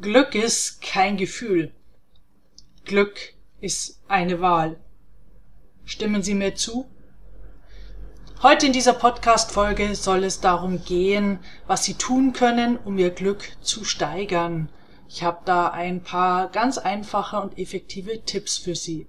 Glück ist kein Gefühl. Glück ist eine Wahl. Stimmen Sie mir zu? Heute in dieser Podcast-Folge soll es darum gehen, was Sie tun können, um Ihr Glück zu steigern. Ich habe da ein paar ganz einfache und effektive Tipps für Sie.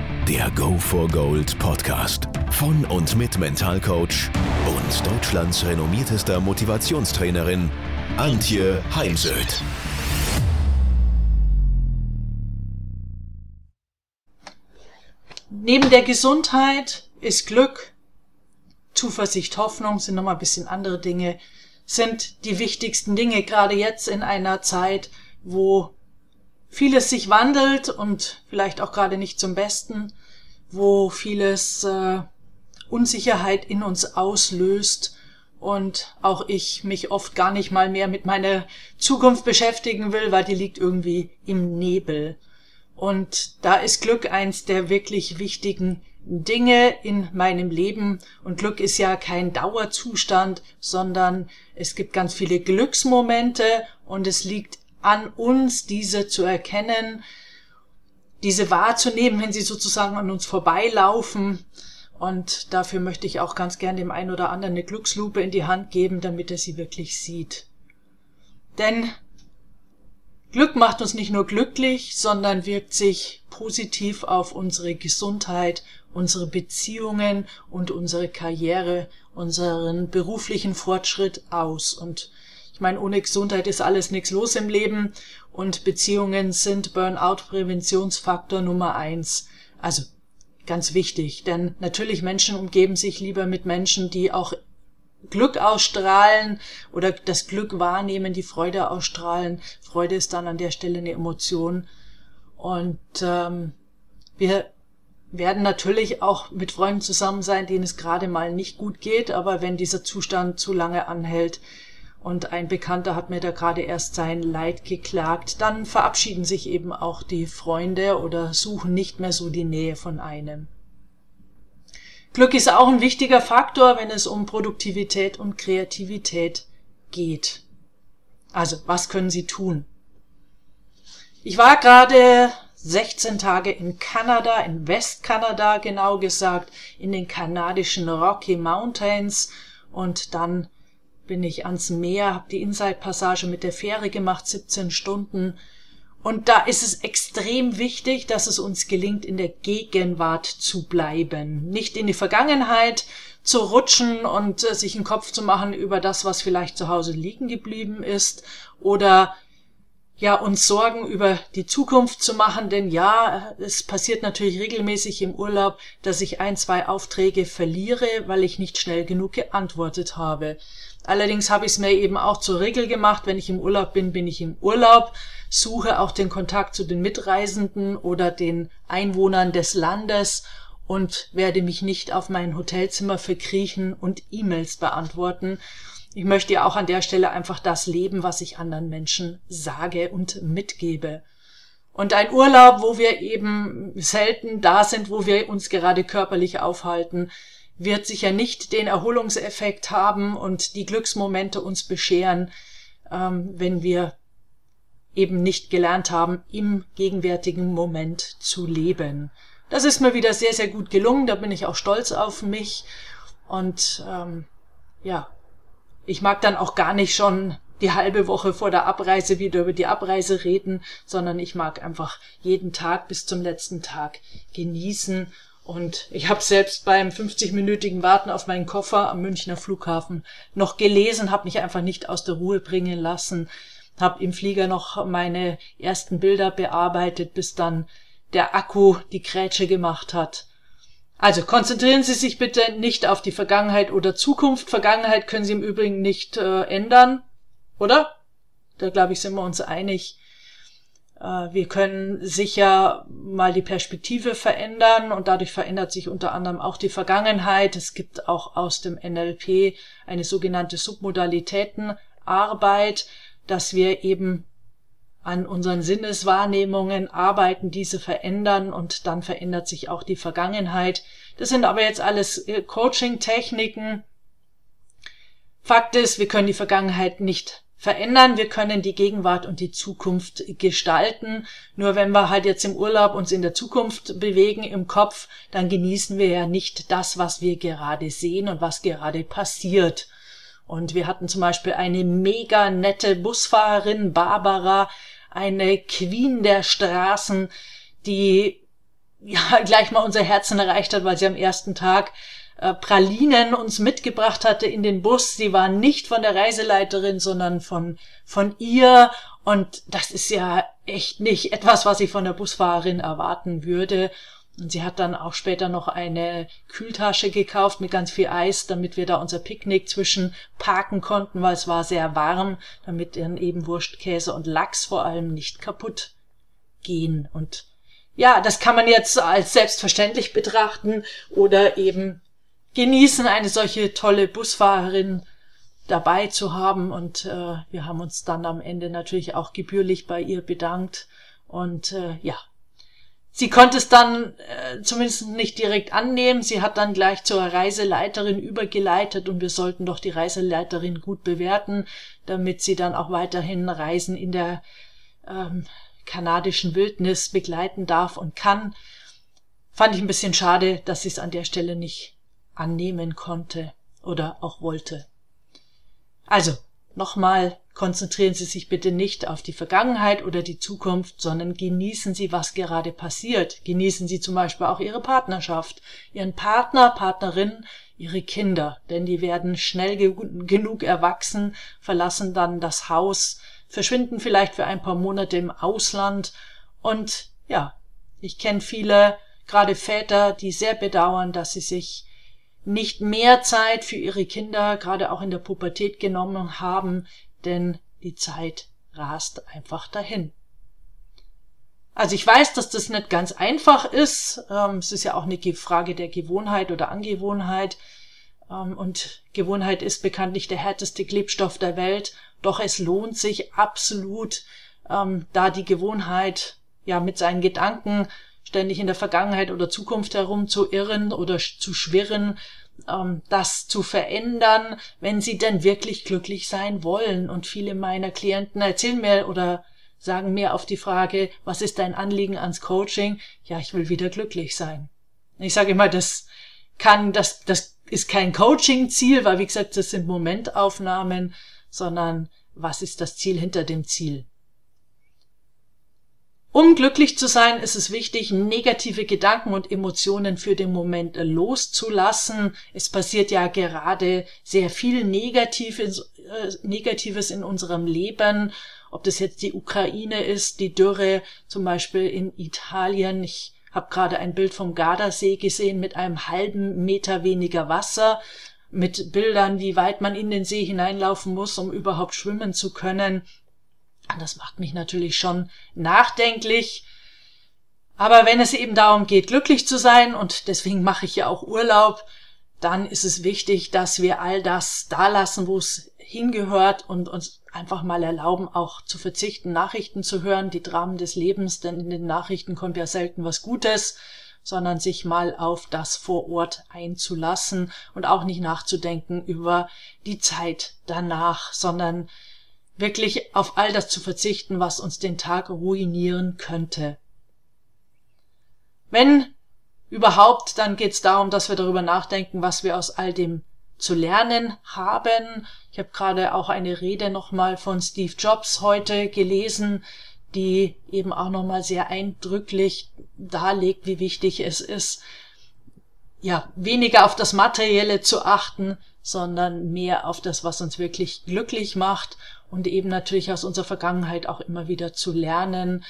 Der Go for Gold Podcast von und mit Mentalcoach und Deutschlands renommiertester Motivationstrainerin Antje Heimsöth. Neben der Gesundheit ist Glück, Zuversicht, Hoffnung sind nochmal ein bisschen andere Dinge, sind die wichtigsten Dinge, gerade jetzt in einer Zeit, wo vieles sich wandelt und vielleicht auch gerade nicht zum Besten, wo vieles äh, Unsicherheit in uns auslöst und auch ich mich oft gar nicht mal mehr mit meiner Zukunft beschäftigen will, weil die liegt irgendwie im Nebel. Und da ist Glück eins der wirklich wichtigen Dinge in meinem Leben. Und Glück ist ja kein Dauerzustand, sondern es gibt ganz viele Glücksmomente und es liegt an uns, diese zu erkennen, diese wahrzunehmen, wenn sie sozusagen an uns vorbeilaufen. Und dafür möchte ich auch ganz gern dem einen oder anderen eine Glückslupe in die Hand geben, damit er sie wirklich sieht. Denn Glück macht uns nicht nur glücklich, sondern wirkt sich positiv auf unsere Gesundheit, unsere Beziehungen und unsere Karriere, unseren beruflichen Fortschritt aus. Und ich meine, ohne Gesundheit ist alles nichts los im Leben und Beziehungen sind Burnout-Präventionsfaktor Nummer eins. Also ganz wichtig, denn natürlich Menschen umgeben sich lieber mit Menschen, die auch Glück ausstrahlen oder das Glück wahrnehmen, die Freude ausstrahlen. Freude ist dann an der Stelle eine Emotion. Und ähm, wir werden natürlich auch mit Freunden zusammen sein, denen es gerade mal nicht gut geht, aber wenn dieser Zustand zu lange anhält, und ein Bekannter hat mir da gerade erst sein Leid geklagt, dann verabschieden sich eben auch die Freunde oder suchen nicht mehr so die Nähe von einem. Glück ist auch ein wichtiger Faktor, wenn es um Produktivität und Kreativität geht. Also, was können Sie tun? Ich war gerade 16 Tage in Kanada, in Westkanada genau gesagt, in den kanadischen Rocky Mountains und dann bin ich ans Meer, habe die Inside-Passage mit der Fähre gemacht, 17 Stunden. Und da ist es extrem wichtig, dass es uns gelingt, in der Gegenwart zu bleiben. Nicht in die Vergangenheit zu rutschen und äh, sich einen Kopf zu machen über das, was vielleicht zu Hause liegen geblieben ist oder ja, uns Sorgen über die Zukunft zu machen, denn ja, es passiert natürlich regelmäßig im Urlaub, dass ich ein, zwei Aufträge verliere, weil ich nicht schnell genug geantwortet habe. Allerdings habe ich es mir eben auch zur Regel gemacht, wenn ich im Urlaub bin, bin ich im Urlaub, suche auch den Kontakt zu den Mitreisenden oder den Einwohnern des Landes und werde mich nicht auf mein Hotelzimmer verkriechen und E-Mails beantworten. Ich möchte ja auch an der Stelle einfach das leben, was ich anderen Menschen sage und mitgebe. Und ein Urlaub, wo wir eben selten da sind, wo wir uns gerade körperlich aufhalten, wird sicher nicht den Erholungseffekt haben und die Glücksmomente uns bescheren, ähm, wenn wir eben nicht gelernt haben, im gegenwärtigen Moment zu leben. Das ist mir wieder sehr, sehr gut gelungen, da bin ich auch stolz auf mich. Und ähm, ja, ich mag dann auch gar nicht schon die halbe Woche vor der Abreise wieder über die Abreise reden, sondern ich mag einfach jeden Tag bis zum letzten Tag genießen und ich habe selbst beim 50-minütigen Warten auf meinen Koffer am Münchner Flughafen noch gelesen, habe mich einfach nicht aus der Ruhe bringen lassen, habe im Flieger noch meine ersten Bilder bearbeitet, bis dann der Akku die Krätsche gemacht hat. Also konzentrieren Sie sich bitte nicht auf die Vergangenheit oder Zukunft. Vergangenheit können Sie im Übrigen nicht äh, ändern, oder? Da glaube ich, sind wir uns einig. Äh, wir können sicher mal die Perspektive verändern und dadurch verändert sich unter anderem auch die Vergangenheit. Es gibt auch aus dem NLP eine sogenannte Submodalitätenarbeit, dass wir eben an unseren Sinneswahrnehmungen arbeiten, diese verändern und dann verändert sich auch die Vergangenheit. Das sind aber jetzt alles äh, Coaching-Techniken. Fakt ist, wir können die Vergangenheit nicht verändern, wir können die Gegenwart und die Zukunft gestalten. Nur wenn wir halt jetzt im Urlaub uns in der Zukunft bewegen im Kopf, dann genießen wir ja nicht das, was wir gerade sehen und was gerade passiert. Und wir hatten zum Beispiel eine mega nette Busfahrerin, Barbara, eine Queen der Straßen, die ja gleich mal unser Herzen erreicht hat, weil sie am ersten Tag äh, Pralinen uns mitgebracht hatte in den Bus. Sie war nicht von der Reiseleiterin, sondern von, von ihr. Und das ist ja echt nicht etwas, was ich von der Busfahrerin erwarten würde. Und sie hat dann auch später noch eine Kühltasche gekauft mit ganz viel Eis, damit wir da unser Picknick zwischen parken konnten, weil es war sehr warm, damit dann eben Wurst, Käse und Lachs vor allem nicht kaputt gehen. Und ja, das kann man jetzt als selbstverständlich betrachten oder eben genießen, eine solche tolle Busfahrerin dabei zu haben. Und äh, wir haben uns dann am Ende natürlich auch gebührlich bei ihr bedankt. Und äh, ja, sie konnte es dann äh, zumindest nicht direkt annehmen. Sie hat dann gleich zur Reiseleiterin übergeleitet und wir sollten doch die Reiseleiterin gut bewerten, damit sie dann auch weiterhin Reisen in der ähm, kanadischen Wildnis begleiten darf und kann. Fand ich ein bisschen schade, dass sie es an der Stelle nicht annehmen konnte oder auch wollte. Also, nochmal, konzentrieren Sie sich bitte nicht auf die Vergangenheit oder die Zukunft, sondern genießen Sie, was gerade passiert. Genießen Sie zum Beispiel auch Ihre Partnerschaft, Ihren Partner, Partnerin, Ihre Kinder, denn die werden schnell ge genug erwachsen, verlassen dann das Haus, verschwinden vielleicht für ein paar Monate im Ausland und ja, ich kenne viele, gerade Väter, die sehr bedauern, dass sie sich nicht mehr Zeit für ihre Kinder, gerade auch in der Pubertät genommen haben, denn die Zeit rast einfach dahin. Also ich weiß, dass das nicht ganz einfach ist. Ähm, es ist ja auch eine Frage der Gewohnheit oder Angewohnheit. Ähm, und Gewohnheit ist bekanntlich der härteste Klebstoff der Welt. Doch es lohnt sich absolut, ähm, da die Gewohnheit ja mit seinen Gedanken ständig in der Vergangenheit oder Zukunft herum zu irren oder zu schwirren, ähm, das zu verändern, wenn sie denn wirklich glücklich sein wollen. Und viele meiner Klienten erzählen mir oder sagen mir auf die Frage, was ist dein Anliegen ans Coaching? Ja, ich will wieder glücklich sein. Ich sage immer, das kann, das, das ist kein Coaching-Ziel, weil wie gesagt, das sind Momentaufnahmen, sondern was ist das Ziel hinter dem Ziel? Um glücklich zu sein, ist es wichtig, negative Gedanken und Emotionen für den Moment loszulassen. Es passiert ja gerade sehr viel Negatives, äh, Negatives in unserem Leben. Ob das jetzt die Ukraine ist, die Dürre zum Beispiel in Italien. Ich habe gerade ein Bild vom Gardasee gesehen mit einem halben Meter weniger Wasser, mit Bildern, wie weit man in den See hineinlaufen muss, um überhaupt schwimmen zu können. Das macht mich natürlich schon nachdenklich. Aber wenn es eben darum geht, glücklich zu sein, und deswegen mache ich ja auch Urlaub, dann ist es wichtig, dass wir all das da lassen, wo es hingehört und uns einfach mal erlauben, auch zu verzichten, Nachrichten zu hören, die Dramen des Lebens, denn in den Nachrichten kommt ja selten was Gutes, sondern sich mal auf das vor Ort einzulassen und auch nicht nachzudenken über die Zeit danach, sondern wirklich auf all das zu verzichten, was uns den Tag ruinieren könnte. Wenn überhaupt, dann geht es darum, dass wir darüber nachdenken, was wir aus all dem zu lernen haben. Ich habe gerade auch eine Rede nochmal von Steve Jobs heute gelesen, die eben auch nochmal sehr eindrücklich darlegt, wie wichtig es ist, ja, weniger auf das Materielle zu achten, sondern mehr auf das, was uns wirklich glücklich macht und eben natürlich aus unserer Vergangenheit auch immer wieder zu lernen.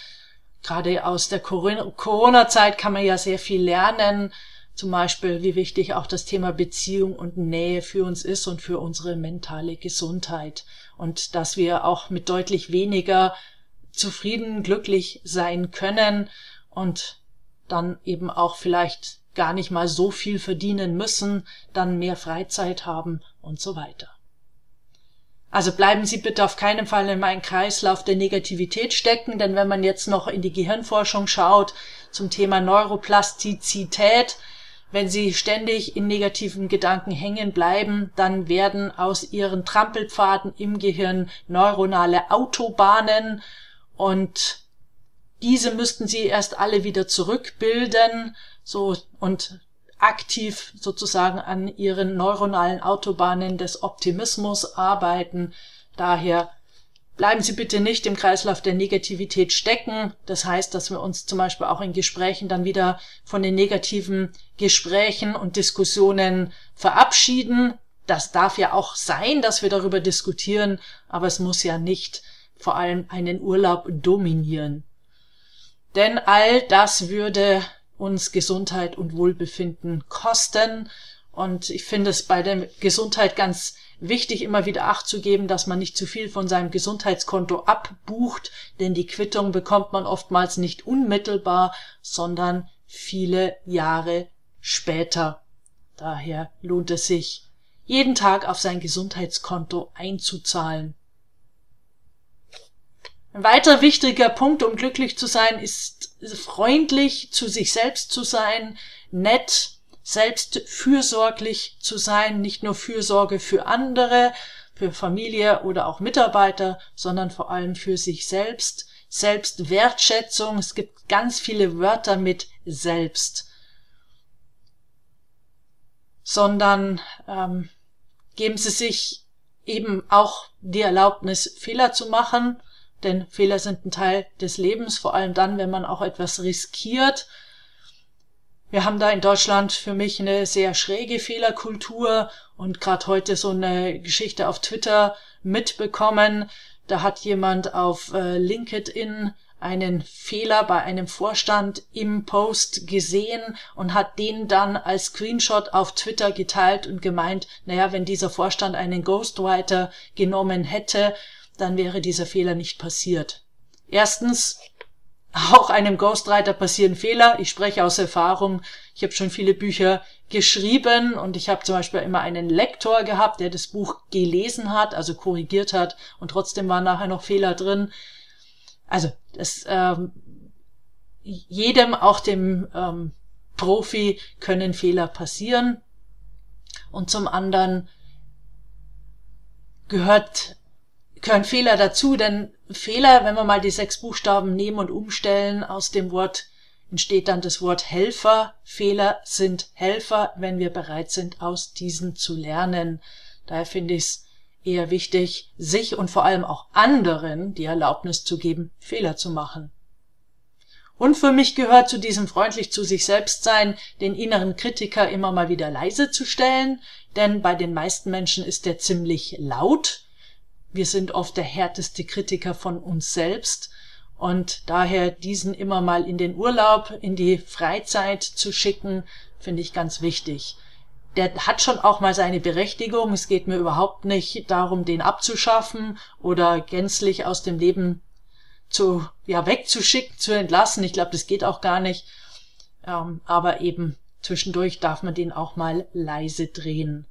Gerade aus der Corona-Zeit kann man ja sehr viel lernen. zum Beispiel, wie wichtig auch das Thema Beziehung und Nähe für uns ist und für unsere mentale Gesundheit. Und dass wir auch mit deutlich weniger zufrieden, glücklich sein können und dann eben auch vielleicht gar nicht mal so viel verdienen müssen, dann mehr Freizeit haben und so weiter. Also bleiben Sie bitte auf keinen Fall in meinen Kreislauf der Negativität stecken, denn wenn man jetzt noch in die Gehirnforschung schaut zum Thema Neuroplastizität, wenn Sie ständig in negativen Gedanken hängen bleiben, dann werden aus Ihren Trampelpfaden im Gehirn neuronale Autobahnen und diese müssten Sie erst alle wieder zurückbilden, so und aktiv sozusagen an ihren neuronalen Autobahnen des Optimismus arbeiten. Daher bleiben Sie bitte nicht im Kreislauf der Negativität stecken. Das heißt, dass wir uns zum Beispiel auch in Gesprächen dann wieder von den negativen Gesprächen und Diskussionen verabschieden. Das darf ja auch sein, dass wir darüber diskutieren, aber es muss ja nicht vor allem einen Urlaub dominieren. Denn all das würde uns Gesundheit und Wohlbefinden kosten. Und ich finde es bei der Gesundheit ganz wichtig, immer wieder Acht zu geben, dass man nicht zu viel von seinem Gesundheitskonto abbucht, denn die Quittung bekommt man oftmals nicht unmittelbar, sondern viele Jahre später. Daher lohnt es sich, jeden Tag auf sein Gesundheitskonto einzuzahlen. Ein weiterer wichtiger Punkt, um glücklich zu sein, ist freundlich zu sich selbst zu sein, nett, selbst fürsorglich zu sein, nicht nur Fürsorge für andere, für Familie oder auch Mitarbeiter, sondern vor allem für sich selbst. Selbstwertschätzung, es gibt ganz viele Wörter mit selbst, sondern ähm, geben Sie sich eben auch die Erlaubnis, Fehler zu machen, denn Fehler sind ein Teil des Lebens, vor allem dann, wenn man auch etwas riskiert. Wir haben da in Deutschland für mich eine sehr schräge Fehlerkultur und gerade heute so eine Geschichte auf Twitter mitbekommen. Da hat jemand auf äh, LinkedIn einen Fehler bei einem Vorstand im Post gesehen und hat den dann als Screenshot auf Twitter geteilt und gemeint, naja, wenn dieser Vorstand einen Ghostwriter genommen hätte, dann wäre dieser Fehler nicht passiert. Erstens, auch einem Ghostwriter passieren Fehler. Ich spreche aus Erfahrung. Ich habe schon viele Bücher geschrieben und ich habe zum Beispiel immer einen Lektor gehabt, der das Buch gelesen hat, also korrigiert hat und trotzdem waren nachher noch Fehler drin. Also das ähm, jedem, auch dem ähm, Profi, können Fehler passieren. Und zum anderen gehört gehören Fehler dazu, denn Fehler, wenn wir mal die sechs Buchstaben nehmen und umstellen, aus dem Wort entsteht dann das Wort Helfer. Fehler sind Helfer, wenn wir bereit sind, aus diesen zu lernen. Daher finde ich es eher wichtig, sich und vor allem auch anderen die Erlaubnis zu geben, Fehler zu machen. Und für mich gehört zu diesem freundlich zu sich selbst sein, den inneren Kritiker immer mal wieder leise zu stellen, denn bei den meisten Menschen ist der ziemlich laut wir sind oft der härteste Kritiker von uns selbst und daher diesen immer mal in den Urlaub, in die Freizeit zu schicken, finde ich ganz wichtig. Der hat schon auch mal seine Berechtigung. Es geht mir überhaupt nicht darum, den abzuschaffen oder gänzlich aus dem Leben zu, ja, wegzuschicken, zu entlassen. Ich glaube, das geht auch gar nicht. Ähm, aber eben zwischendurch darf man den auch mal leise drehen.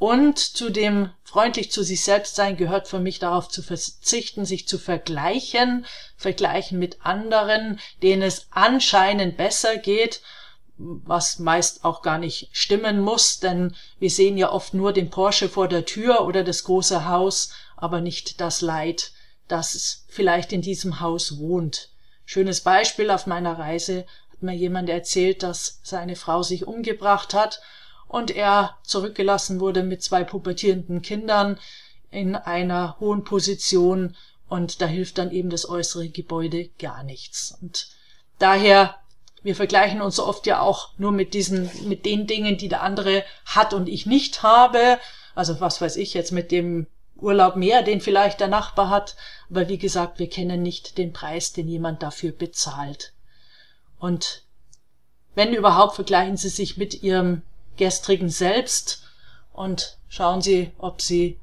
Und zu dem freundlich zu sich selbst sein gehört für mich darauf zu verzichten, sich zu vergleichen, vergleichen mit anderen, denen es anscheinend besser geht, was meist auch gar nicht stimmen muss, denn wir sehen ja oft nur den Porsche vor der Tür oder das große Haus, aber nicht das Leid, das vielleicht in diesem Haus wohnt. Schönes Beispiel auf meiner Reise hat mir jemand erzählt, dass seine Frau sich umgebracht hat und er zurückgelassen wurde mit zwei pubertierenden Kindern in einer hohen Position und da hilft dann eben das äußere Gebäude gar nichts. Und daher, wir vergleichen uns oft ja auch nur mit diesen, mit den Dingen, die der andere hat und ich nicht habe. Also was weiß ich jetzt mit dem Urlaub mehr, den vielleicht der Nachbar hat. Aber wie gesagt, wir kennen nicht den Preis, den jemand dafür bezahlt. Und wenn überhaupt, vergleichen Sie sich mit Ihrem gestrigen Selbst und schauen Sie, ob Sie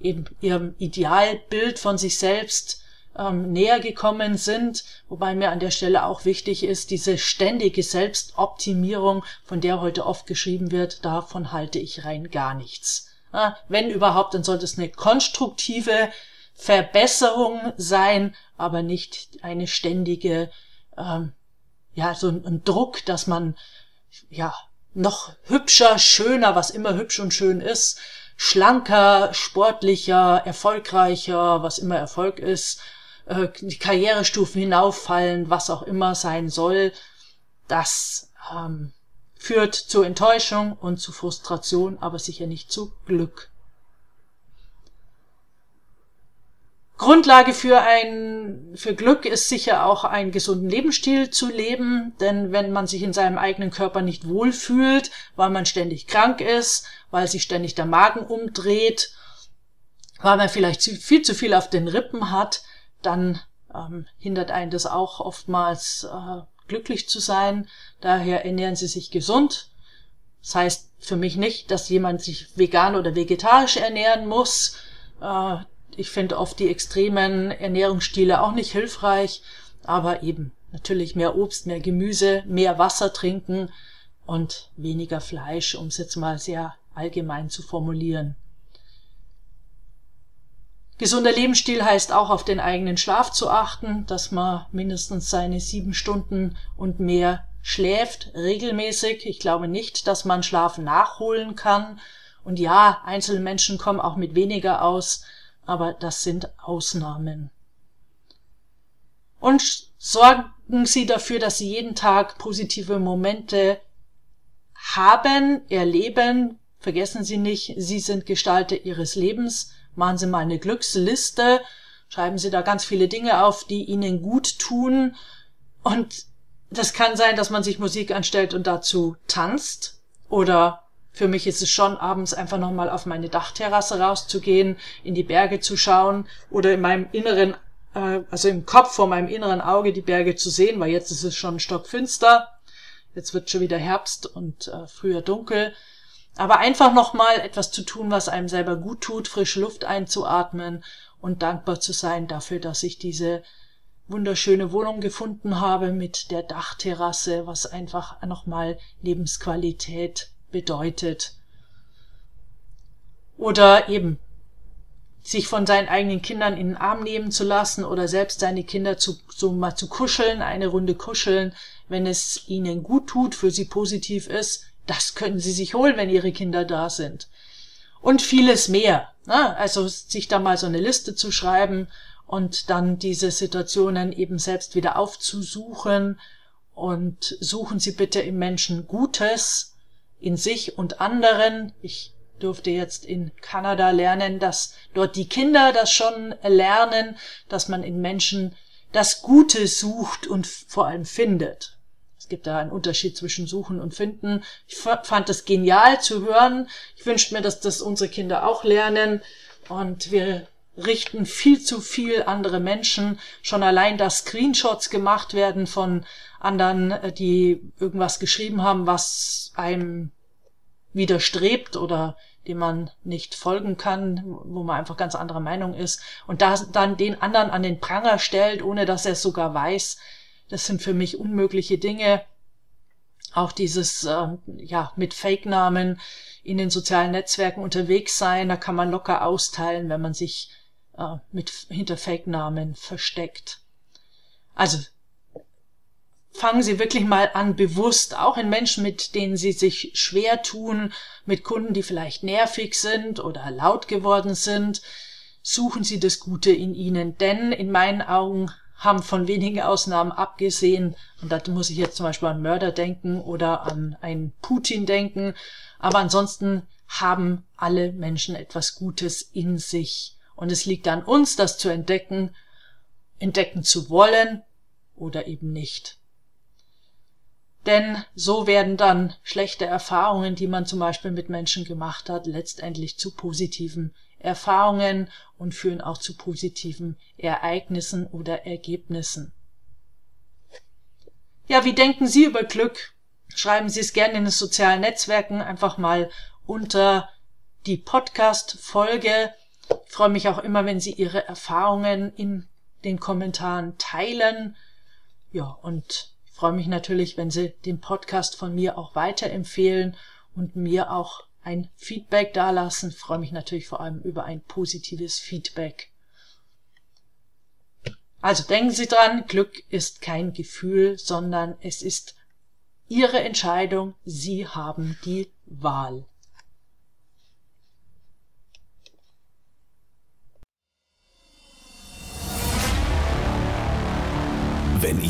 eben Ihrem Idealbild von sich selbst ähm, näher gekommen sind, wobei mir an der Stelle auch wichtig ist, diese ständige Selbstoptimierung, von der heute oft geschrieben wird, davon halte ich rein gar nichts. Ja, wenn überhaupt, dann sollte es eine konstruktive Verbesserung sein, aber nicht eine ständige, ähm, ja, so ein, ein Druck, dass man ja noch hübscher, schöner, was immer hübsch und schön ist, schlanker, sportlicher, erfolgreicher, was immer Erfolg ist, äh, die Karrierestufen hinauffallen, was auch immer sein soll, das ähm, führt zu Enttäuschung und zu Frustration, aber sicher nicht zu Glück. Grundlage für ein, für Glück ist sicher auch einen gesunden Lebensstil zu leben, denn wenn man sich in seinem eigenen Körper nicht wohlfühlt, weil man ständig krank ist, weil sich ständig der Magen umdreht, weil man vielleicht viel zu viel auf den Rippen hat, dann ähm, hindert einen das auch oftmals äh, glücklich zu sein. Daher ernähren Sie sich gesund. Das heißt für mich nicht, dass jemand sich vegan oder vegetarisch ernähren muss. Äh, ich finde oft die extremen Ernährungsstile auch nicht hilfreich, aber eben natürlich mehr Obst, mehr Gemüse, mehr Wasser trinken und weniger Fleisch, um es jetzt mal sehr allgemein zu formulieren. Gesunder Lebensstil heißt auch auf den eigenen Schlaf zu achten, dass man mindestens seine sieben Stunden und mehr schläft regelmäßig. Ich glaube nicht, dass man Schlaf nachholen kann. Und ja, einzelne Menschen kommen auch mit weniger aus, aber das sind Ausnahmen. Und sorgen Sie dafür, dass Sie jeden Tag positive Momente haben, erleben. Vergessen Sie nicht, Sie sind Gestalter Ihres Lebens Machen Sie mal eine Glücksliste, schreiben Sie da ganz viele Dinge auf, die Ihnen gut tun. Und das kann sein, dass man sich Musik anstellt und dazu tanzt. Oder für mich ist es schon abends einfach nochmal auf meine Dachterrasse rauszugehen, in die Berge zu schauen oder in meinem inneren, äh, also im Kopf vor meinem inneren Auge die Berge zu sehen, weil jetzt ist es schon stockfinster. Jetzt wird schon wieder Herbst und äh, früher dunkel. Aber einfach nochmal etwas zu tun, was einem selber gut tut, frische Luft einzuatmen und dankbar zu sein dafür, dass ich diese wunderschöne Wohnung gefunden habe mit der Dachterrasse, was einfach nochmal Lebensqualität bedeutet. Oder eben sich von seinen eigenen Kindern in den Arm nehmen zu lassen oder selbst seine Kinder zu, so mal zu kuscheln, eine Runde kuscheln, wenn es ihnen gut tut, für sie positiv ist, das können sie sich holen, wenn ihre Kinder da sind. Und vieles mehr. Ne? Also sich da mal so eine Liste zu schreiben und dann diese Situationen eben selbst wieder aufzusuchen und suchen Sie bitte im Menschen Gutes in sich und anderen. Ich durfte jetzt in Kanada lernen, dass dort die Kinder das schon lernen, dass man in Menschen das Gute sucht und vor allem findet. Es gibt da einen Unterschied zwischen Suchen und Finden. Ich fand das genial zu hören. Ich wünsche mir, dass das unsere Kinder auch lernen. Und wir richten viel zu viel andere Menschen. Schon allein, dass Screenshots gemacht werden von anderen, äh, die irgendwas geschrieben haben, was einem widerstrebt oder dem man nicht folgen kann, wo man einfach ganz anderer Meinung ist und da dann den anderen an den Pranger stellt, ohne dass er es sogar weiß, das sind für mich unmögliche Dinge. Auch dieses, äh, ja, mit Fake-Namen in den sozialen Netzwerken unterwegs sein, da kann man locker austeilen, wenn man sich äh, mit hinter Fake-Namen versteckt. Also fangen Sie wirklich mal an, bewusst, auch in Menschen, mit denen Sie sich schwer tun, mit Kunden, die vielleicht nervig sind oder laut geworden sind, suchen Sie das Gute in ihnen, denn in meinen Augen haben von wenigen Ausnahmen abgesehen, und da muss ich jetzt zum Beispiel an Mörder denken oder an einen Putin denken, aber ansonsten haben alle Menschen etwas Gutes in sich. Und es liegt an uns, das zu entdecken, entdecken zu wollen oder eben nicht. Denn so werden dann schlechte Erfahrungen, die man zum Beispiel mit Menschen gemacht hat, letztendlich zu positiven Erfahrungen und führen auch zu positiven Ereignissen oder Ergebnissen. Ja, wie denken Sie über Glück? schreiben Sie es gerne in den sozialen Netzwerken einfach mal unter die Podcast-Folge. Ich freue mich auch immer, wenn Sie Ihre Erfahrungen in den Kommentaren teilen. Ja, und freue mich natürlich, wenn Sie den Podcast von mir auch weiterempfehlen und mir auch ein Feedback dalassen. Ich freue mich natürlich vor allem über ein positives Feedback. Also denken Sie dran, Glück ist kein Gefühl, sondern es ist Ihre Entscheidung. Sie haben die Wahl.